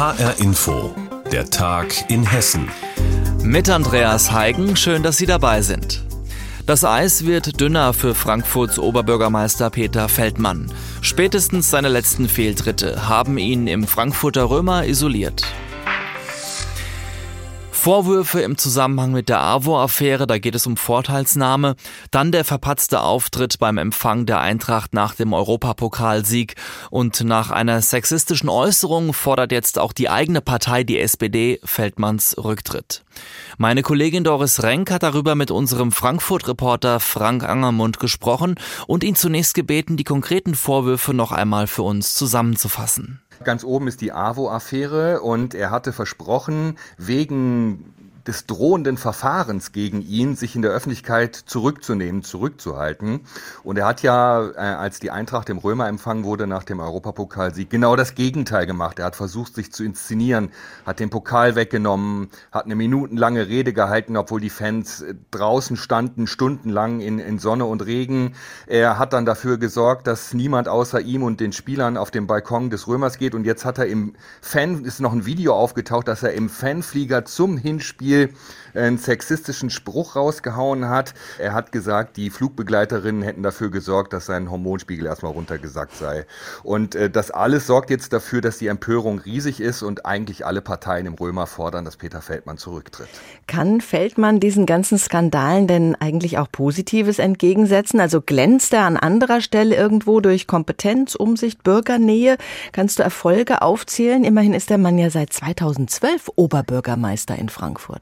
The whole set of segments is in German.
HR Info, der Tag in Hessen. Mit Andreas Heigen, schön, dass Sie dabei sind. Das Eis wird dünner für Frankfurts Oberbürgermeister Peter Feldmann. Spätestens seine letzten Fehltritte haben ihn im Frankfurter Römer isoliert. Vorwürfe im Zusammenhang mit der AWO-Affäre, da geht es um Vorteilsnahme, dann der verpatzte Auftritt beim Empfang der Eintracht nach dem Europapokalsieg und nach einer sexistischen Äußerung fordert jetzt auch die eigene Partei, die SPD, Feldmanns Rücktritt. Meine Kollegin Doris Renk hat darüber mit unserem Frankfurt-Reporter Frank Angermund gesprochen und ihn zunächst gebeten, die konkreten Vorwürfe noch einmal für uns zusammenzufassen. Ganz oben ist die AWO-Affäre und er hatte versprochen, wegen des drohenden Verfahrens gegen ihn, sich in der Öffentlichkeit zurückzunehmen, zurückzuhalten. Und er hat ja, äh, als die Eintracht im Römer empfangen wurde nach dem Europapokalsieg, genau das Gegenteil gemacht. Er hat versucht, sich zu inszenieren, hat den Pokal weggenommen, hat eine minutenlange Rede gehalten, obwohl die Fans äh, draußen standen, stundenlang in, in Sonne und Regen. Er hat dann dafür gesorgt, dass niemand außer ihm und den Spielern auf dem Balkon des Römers geht. Und jetzt hat er im Fan, ist noch ein Video aufgetaucht, dass er im Fanflieger zum Hinspiel Spiel einen sexistischen Spruch rausgehauen hat. Er hat gesagt, die Flugbegleiterinnen hätten dafür gesorgt, dass sein Hormonspiegel erstmal runtergesackt sei. Und äh, das alles sorgt jetzt dafür, dass die Empörung riesig ist und eigentlich alle Parteien im Römer fordern, dass Peter Feldmann zurücktritt. Kann Feldmann diesen ganzen Skandalen denn eigentlich auch Positives entgegensetzen? Also glänzt er an anderer Stelle irgendwo durch Kompetenz, Umsicht, Bürgernähe? Kannst du Erfolge aufzählen? Immerhin ist der Mann ja seit 2012 Oberbürgermeister in Frankfurt.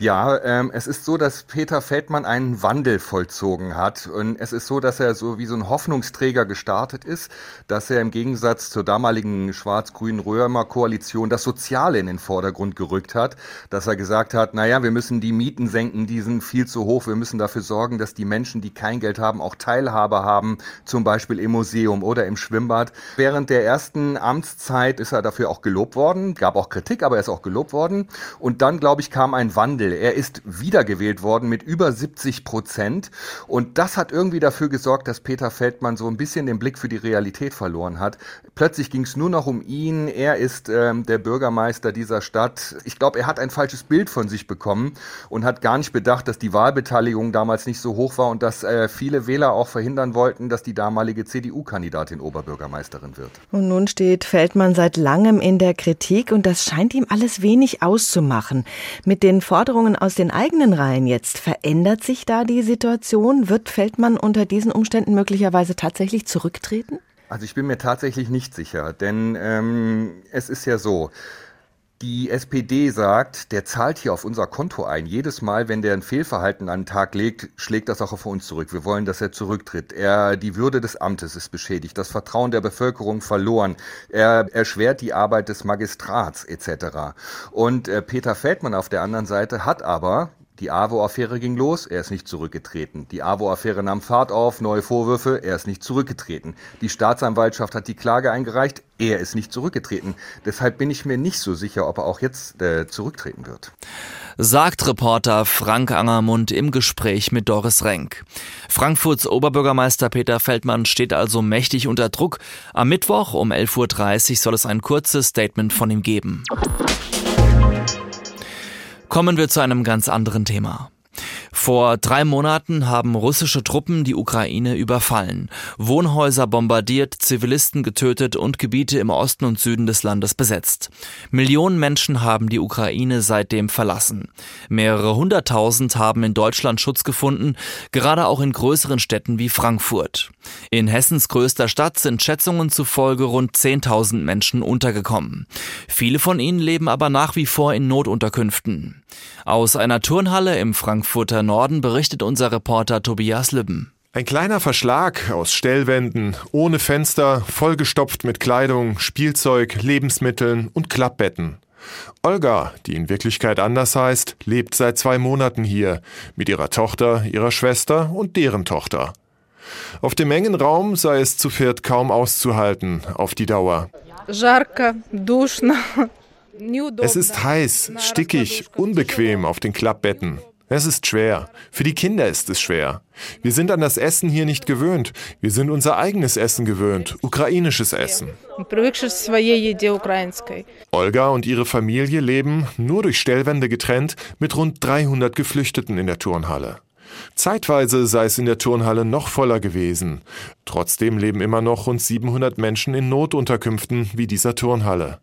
Ja, ähm, es ist so, dass Peter Feldmann einen Wandel vollzogen hat. Und es ist so, dass er so wie so ein Hoffnungsträger gestartet ist, dass er im Gegensatz zur damaligen schwarz-grünen Römer Koalition das Soziale in den Vordergrund gerückt hat, dass er gesagt hat, naja, wir müssen die Mieten senken, die sind viel zu hoch. Wir müssen dafür sorgen, dass die Menschen, die kein Geld haben, auch Teilhabe haben, zum Beispiel im Museum oder im Schwimmbad. Während der ersten Amtszeit ist er dafür auch gelobt worden, gab auch Kritik, aber er ist auch gelobt worden. Und dann, glaube ich, kam ein Wandel Wandel. Er ist wiedergewählt worden mit über 70 Prozent. Und das hat irgendwie dafür gesorgt, dass Peter Feldmann so ein bisschen den Blick für die Realität verloren hat. Plötzlich ging es nur noch um ihn. Er ist ähm, der Bürgermeister dieser Stadt. Ich glaube, er hat ein falsches Bild von sich bekommen und hat gar nicht bedacht, dass die Wahlbeteiligung damals nicht so hoch war und dass äh, viele Wähler auch verhindern wollten, dass die damalige CDU-Kandidatin Oberbürgermeisterin wird. Und nun steht Feldmann seit langem in der Kritik und das scheint ihm alles wenig auszumachen. Mit den Forderungen Forderungen aus den eigenen Reihen jetzt. Verändert sich da die Situation? Wird Feldmann unter diesen Umständen möglicherweise tatsächlich zurücktreten? Also ich bin mir tatsächlich nicht sicher, denn ähm, es ist ja so, die SPD sagt, der zahlt hier auf unser Konto ein. Jedes Mal, wenn der ein Fehlverhalten an den Tag legt, schlägt das auch auf uns zurück. Wir wollen, dass er zurücktritt. Er, die Würde des Amtes ist beschädigt, das Vertrauen der Bevölkerung verloren. Er erschwert die Arbeit des Magistrats etc. Und äh, Peter Feldmann auf der anderen Seite hat aber die AWO-Affäre ging los, er ist nicht zurückgetreten. Die AWO-Affäre nahm Fahrt auf, neue Vorwürfe, er ist nicht zurückgetreten. Die Staatsanwaltschaft hat die Klage eingereicht, er ist nicht zurückgetreten. Deshalb bin ich mir nicht so sicher, ob er auch jetzt äh, zurücktreten wird. Sagt Reporter Frank Angermund im Gespräch mit Doris Renk. Frankfurts Oberbürgermeister Peter Feldmann steht also mächtig unter Druck. Am Mittwoch um 11.30 Uhr soll es ein kurzes Statement von ihm geben. Kommen wir zu einem ganz anderen Thema. Vor drei Monaten haben russische Truppen die Ukraine überfallen, Wohnhäuser bombardiert, Zivilisten getötet und Gebiete im Osten und Süden des Landes besetzt. Millionen Menschen haben die Ukraine seitdem verlassen. Mehrere hunderttausend haben in Deutschland Schutz gefunden, gerade auch in größeren Städten wie Frankfurt. In Hessens größter Stadt sind Schätzungen zufolge rund 10.000 Menschen untergekommen. Viele von ihnen leben aber nach wie vor in Notunterkünften. Aus einer Turnhalle im Frankfurter Norden berichtet unser Reporter Tobias Lübben. Ein kleiner Verschlag aus Stellwänden, ohne Fenster, vollgestopft mit Kleidung, Spielzeug, Lebensmitteln und Klappbetten. Olga, die in Wirklichkeit anders heißt, lebt seit zwei Monaten hier mit ihrer Tochter, ihrer Schwester und deren Tochter. Auf dem engen Raum sei es zu viert kaum auszuhalten auf die Dauer. Es ist heiß, stickig, unbequem auf den Klappbetten. Es ist schwer. Für die Kinder ist es schwer. Wir sind an das Essen hier nicht gewöhnt. Wir sind unser eigenes Essen gewöhnt, ukrainisches Essen. Olga und ihre Familie leben, nur durch Stellwände getrennt, mit rund 300 Geflüchteten in der Turnhalle. Zeitweise sei es in der Turnhalle noch voller gewesen. Trotzdem leben immer noch rund 700 Menschen in Notunterkünften wie dieser Turnhalle.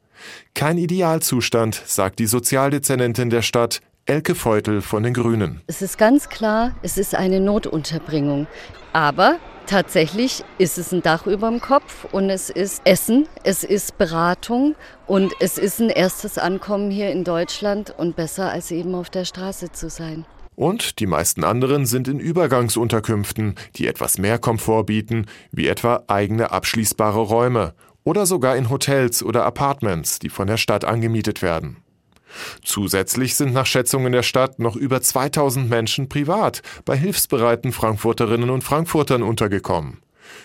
Kein Idealzustand, sagt die Sozialdezernentin der Stadt, Elke Feutel von den Grünen. Es ist ganz klar, es ist eine Notunterbringung. Aber tatsächlich ist es ein Dach über dem Kopf und es ist Essen, es ist Beratung und es ist ein erstes Ankommen hier in Deutschland und besser als eben auf der Straße zu sein. Und die meisten anderen sind in Übergangsunterkünften, die etwas mehr Komfort bieten, wie etwa eigene abschließbare Räume oder sogar in Hotels oder Apartments, die von der Stadt angemietet werden. Zusätzlich sind nach Schätzungen der Stadt noch über 2000 Menschen privat bei hilfsbereiten Frankfurterinnen und Frankfurtern untergekommen.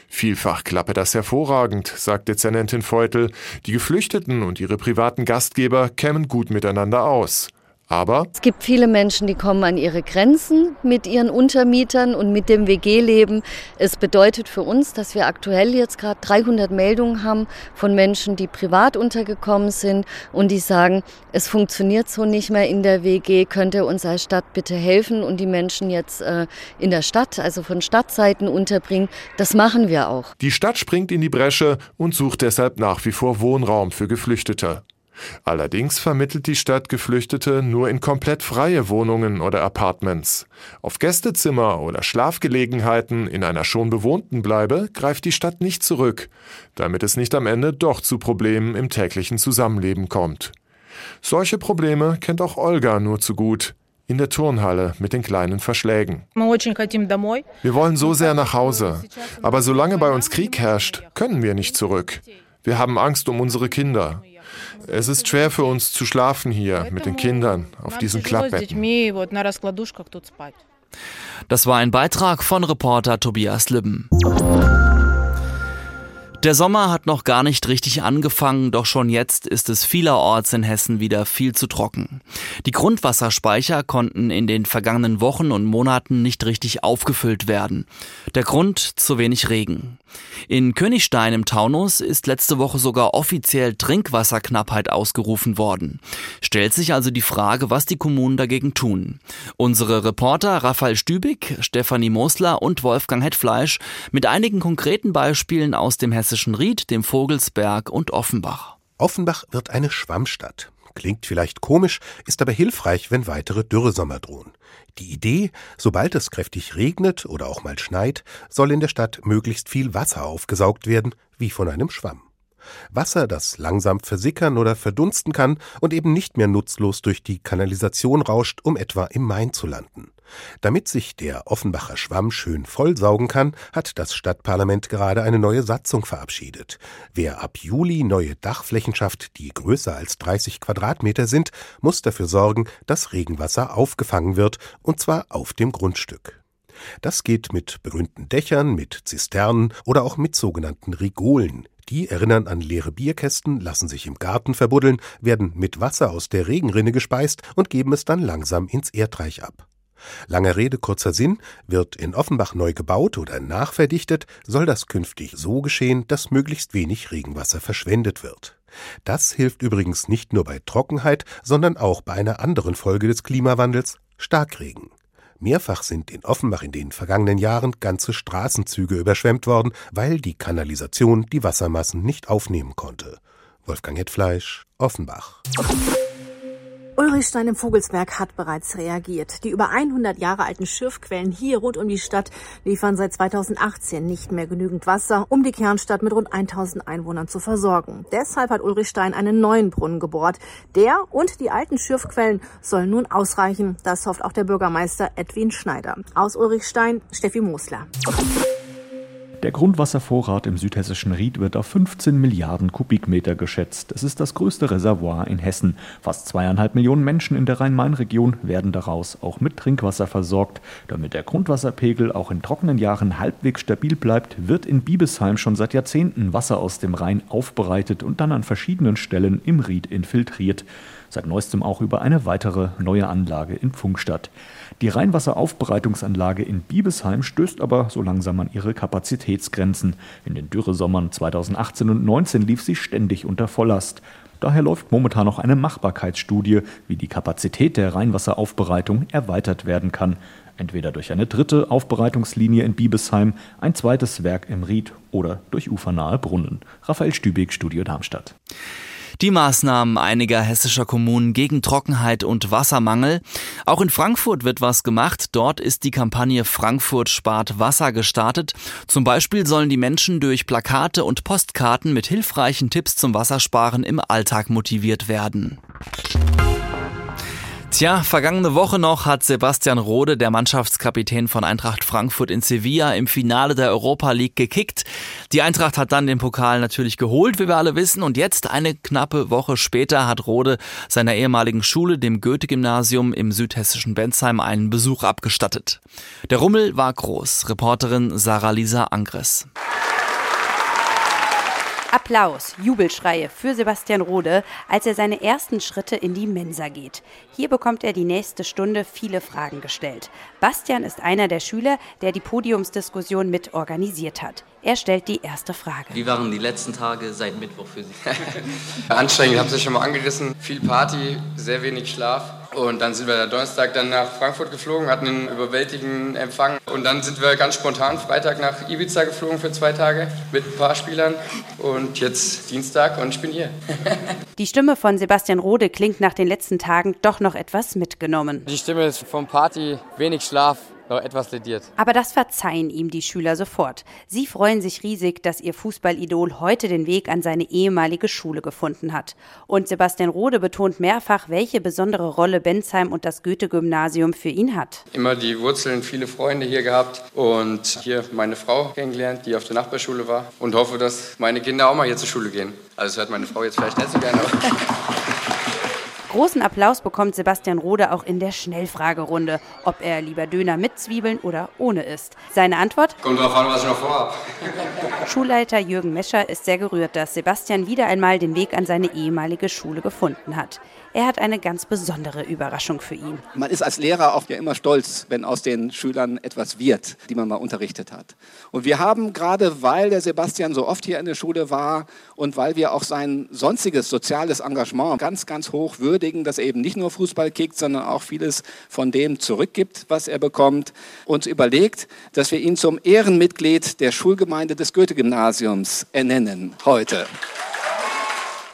Vielfach klappe das hervorragend, sagt Dezernentin Feutel. Die Geflüchteten und ihre privaten Gastgeber kämen gut miteinander aus. Aber es gibt viele Menschen, die kommen an ihre Grenzen mit ihren Untermietern und mit dem WG-Leben. Es bedeutet für uns, dass wir aktuell jetzt gerade 300 Meldungen haben von Menschen, die privat untergekommen sind und die sagen, es funktioniert so nicht mehr in der WG, könnte uns als Stadt bitte helfen und die Menschen jetzt äh, in der Stadt, also von Stadtseiten unterbringen. Das machen wir auch. Die Stadt springt in die Bresche und sucht deshalb nach wie vor Wohnraum für Geflüchtete. Allerdings vermittelt die Stadt Geflüchtete nur in komplett freie Wohnungen oder Apartments. Auf Gästezimmer oder Schlafgelegenheiten in einer schon bewohnten Bleibe greift die Stadt nicht zurück, damit es nicht am Ende doch zu Problemen im täglichen Zusammenleben kommt. Solche Probleme kennt auch Olga nur zu gut in der Turnhalle mit den kleinen Verschlägen. Wir wollen so sehr nach Hause, aber solange bei uns Krieg herrscht, können wir nicht zurück. Wir haben Angst um unsere Kinder. Es ist schwer für uns zu schlafen hier mit den Kindern auf diesen Klappbetten. Das war ein Beitrag von Reporter Tobias Libben. Der Sommer hat noch gar nicht richtig angefangen, doch schon jetzt ist es vielerorts in Hessen wieder viel zu trocken. Die Grundwasserspeicher konnten in den vergangenen Wochen und Monaten nicht richtig aufgefüllt werden. Der Grund zu wenig Regen. In Königstein im Taunus ist letzte Woche sogar offiziell Trinkwasserknappheit ausgerufen worden. Stellt sich also die Frage, was die Kommunen dagegen tun. Unsere Reporter Raphael Stübig, Stefanie Mosler und Wolfgang Hetfleisch mit einigen konkreten Beispielen aus dem hessischen Ried, dem Vogelsberg und Offenbach. Offenbach wird eine Schwammstadt. Klingt vielleicht komisch, ist aber hilfreich, wenn weitere Dürresommer drohen. Die Idee, sobald es kräftig regnet oder auch mal schneit, soll in der Stadt möglichst viel Wasser aufgesaugt werden, wie von einem Schwamm. Wasser, das langsam versickern oder verdunsten kann und eben nicht mehr nutzlos durch die Kanalisation rauscht, um etwa im Main zu landen. Damit sich der Offenbacher Schwamm schön vollsaugen kann, hat das Stadtparlament gerade eine neue Satzung verabschiedet. Wer ab Juli neue Dachflächen schafft, die größer als 30 Quadratmeter sind, muss dafür sorgen, dass Regenwasser aufgefangen wird, und zwar auf dem Grundstück. Das geht mit berühmten Dächern, mit Zisternen oder auch mit sogenannten Rigolen. Die erinnern an leere Bierkästen, lassen sich im Garten verbuddeln, werden mit Wasser aus der Regenrinne gespeist und geben es dann langsam ins Erdreich ab. Langer Rede, kurzer Sinn, wird in Offenbach neu gebaut oder nachverdichtet, soll das künftig so geschehen, dass möglichst wenig Regenwasser verschwendet wird. Das hilft übrigens nicht nur bei Trockenheit, sondern auch bei einer anderen Folge des Klimawandels, Starkregen. Mehrfach sind in Offenbach in den vergangenen Jahren ganze Straßenzüge überschwemmt worden, weil die Kanalisation die Wassermassen nicht aufnehmen konnte. Wolfgang Hetfleisch, Offenbach. Ulrichstein im Vogelsberg hat bereits reagiert. Die über 100 Jahre alten Schürfquellen hier rund um die Stadt liefern seit 2018 nicht mehr genügend Wasser, um die Kernstadt mit rund 1000 Einwohnern zu versorgen. Deshalb hat Ulrichstein einen neuen Brunnen gebohrt. Der und die alten Schürfquellen sollen nun ausreichen. Das hofft auch der Bürgermeister Edwin Schneider. Aus Ulrichstein, Steffi Mosler. Der Grundwasservorrat im südhessischen Ried wird auf 15 Milliarden Kubikmeter geschätzt. Es ist das größte Reservoir in Hessen. Fast zweieinhalb Millionen Menschen in der Rhein-Main-Region werden daraus auch mit Trinkwasser versorgt. Damit der Grundwasserpegel auch in trockenen Jahren halbwegs stabil bleibt, wird in Biebesheim schon seit Jahrzehnten Wasser aus dem Rhein aufbereitet und dann an verschiedenen Stellen im Ried infiltriert seit neuestem auch über eine weitere neue Anlage in Pfungstadt. Die Rheinwasseraufbereitungsanlage in Biebesheim stößt aber so langsam an ihre Kapazitätsgrenzen. In den Dürresommern 2018 und 2019 lief sie ständig unter Volllast. Daher läuft momentan noch eine Machbarkeitsstudie, wie die Kapazität der Rheinwasseraufbereitung erweitert werden kann. Entweder durch eine dritte Aufbereitungslinie in Biebesheim, ein zweites Werk im Ried oder durch ufernahe Brunnen. Raphael Stübig, Studio Darmstadt. Die Maßnahmen einiger hessischer Kommunen gegen Trockenheit und Wassermangel. Auch in Frankfurt wird was gemacht. Dort ist die Kampagne Frankfurt spart Wasser gestartet. Zum Beispiel sollen die Menschen durch Plakate und Postkarten mit hilfreichen Tipps zum Wassersparen im Alltag motiviert werden. Tja, vergangene Woche noch hat Sebastian Rode, der Mannschaftskapitän von Eintracht Frankfurt in Sevilla, im Finale der Europa League gekickt. Die Eintracht hat dann den Pokal natürlich geholt, wie wir alle wissen. Und jetzt, eine knappe Woche später, hat Rode seiner ehemaligen Schule, dem Goethe-Gymnasium im südhessischen Bensheim, einen Besuch abgestattet. Der Rummel war groß. Reporterin Sarah-Lisa Angres. Applaus, Jubelschreie für Sebastian Rode, als er seine ersten Schritte in die Mensa geht. Hier bekommt er die nächste Stunde viele Fragen gestellt. Bastian ist einer der Schüler, der die Podiumsdiskussion mit organisiert hat. Er stellt die erste Frage. Wie waren die letzten Tage seit Mittwoch für Sie? Anstrengend, ich habe es schon mal angerissen. Viel Party, sehr wenig Schlaf. Und dann sind wir am Donnerstag dann nach Frankfurt geflogen, hatten einen überwältigenden Empfang. Und dann sind wir ganz spontan Freitag nach Ibiza geflogen für zwei Tage mit ein paar Spielern. Und jetzt Dienstag und ich bin hier. Die Stimme von Sebastian Rode klingt nach den letzten Tagen doch noch etwas mitgenommen. Die Stimme ist vom Party, wenig Schlaf, noch etwas lediert. Aber das verzeihen ihm die Schüler sofort. Sie freuen sich riesig, dass ihr Fußballidol heute den Weg an seine ehemalige Schule gefunden hat. Und Sebastian Rode betont mehrfach, welche besondere Rolle Bensheim und das Goethe-Gymnasium für ihn hat. Immer die Wurzeln, viele Freunde hier gehabt und hier meine Frau kennengelernt, die auf der Nachbarschule war und hoffe, dass meine Kinder auch mal hier zur Schule gehen. Also das hört meine Frau jetzt vielleicht nicht so gerne. Großen Applaus bekommt Sebastian Rode auch in der Schnellfragerunde, ob er lieber Döner mit Zwiebeln oder ohne isst. Seine Antwort? Kommt drauf an, was ich noch vorhab. Schulleiter Jürgen Mescher ist sehr gerührt, dass Sebastian wieder einmal den Weg an seine ehemalige Schule gefunden hat. Er hat eine ganz besondere Überraschung für ihn. Man ist als Lehrer auch ja immer stolz, wenn aus den Schülern etwas wird, die man mal unterrichtet hat. Und wir haben gerade, weil der Sebastian so oft hier in der Schule war und weil wir auch sein sonstiges soziales Engagement ganz, ganz hoch würdigen, dass er eben nicht nur Fußball kickt, sondern auch vieles von dem zurückgibt, was er bekommt, uns überlegt, dass wir ihn zum Ehrenmitglied der Schulgemeinde des Goethe-Gymnasiums ernennen heute.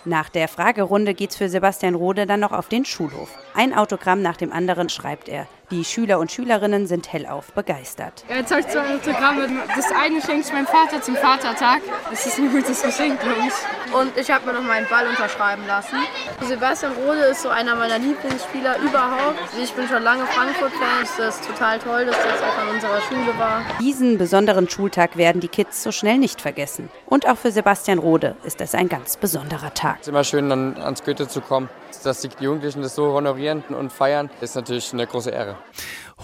Nach der Fragerunde geht's für Sebastian Rode dann noch auf den Schulhof. Ein Autogramm nach dem anderen schreibt er. Die Schüler und Schülerinnen sind hellauf begeistert. Jetzt habe ich zwei Autogramme. Das eine schenke ich meinem Vater zum Vatertag. Das ist ein gutes Geschenk, glaube ich. Und ich habe mir noch meinen Ball unterschreiben lassen. Sebastian Rode ist so einer meiner Lieblingsspieler überhaupt. Ich bin schon lange Frankfurt-Fan. Es ist total toll, dass er jetzt auch an unserer Schule war. Diesen besonderen Schultag werden die Kids so schnell nicht vergessen. Und auch für Sebastian Rode ist es ein ganz besonderer Tag. Es ist immer schön, dann ans Goethe zu kommen. Dass die Jugendlichen das so honorieren und feiern, ist natürlich eine große Ehre.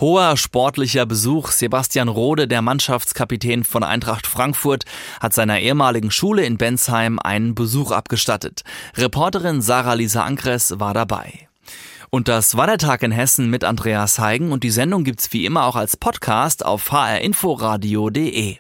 Hoher sportlicher Besuch. Sebastian Rode, der Mannschaftskapitän von Eintracht Frankfurt, hat seiner ehemaligen Schule in Bensheim einen Besuch abgestattet. Reporterin Sarah-Lisa Ankres war dabei. Und das war der Tag in Hessen mit Andreas Heigen und die Sendung gibt's wie immer auch als Podcast auf hrinforadio.de.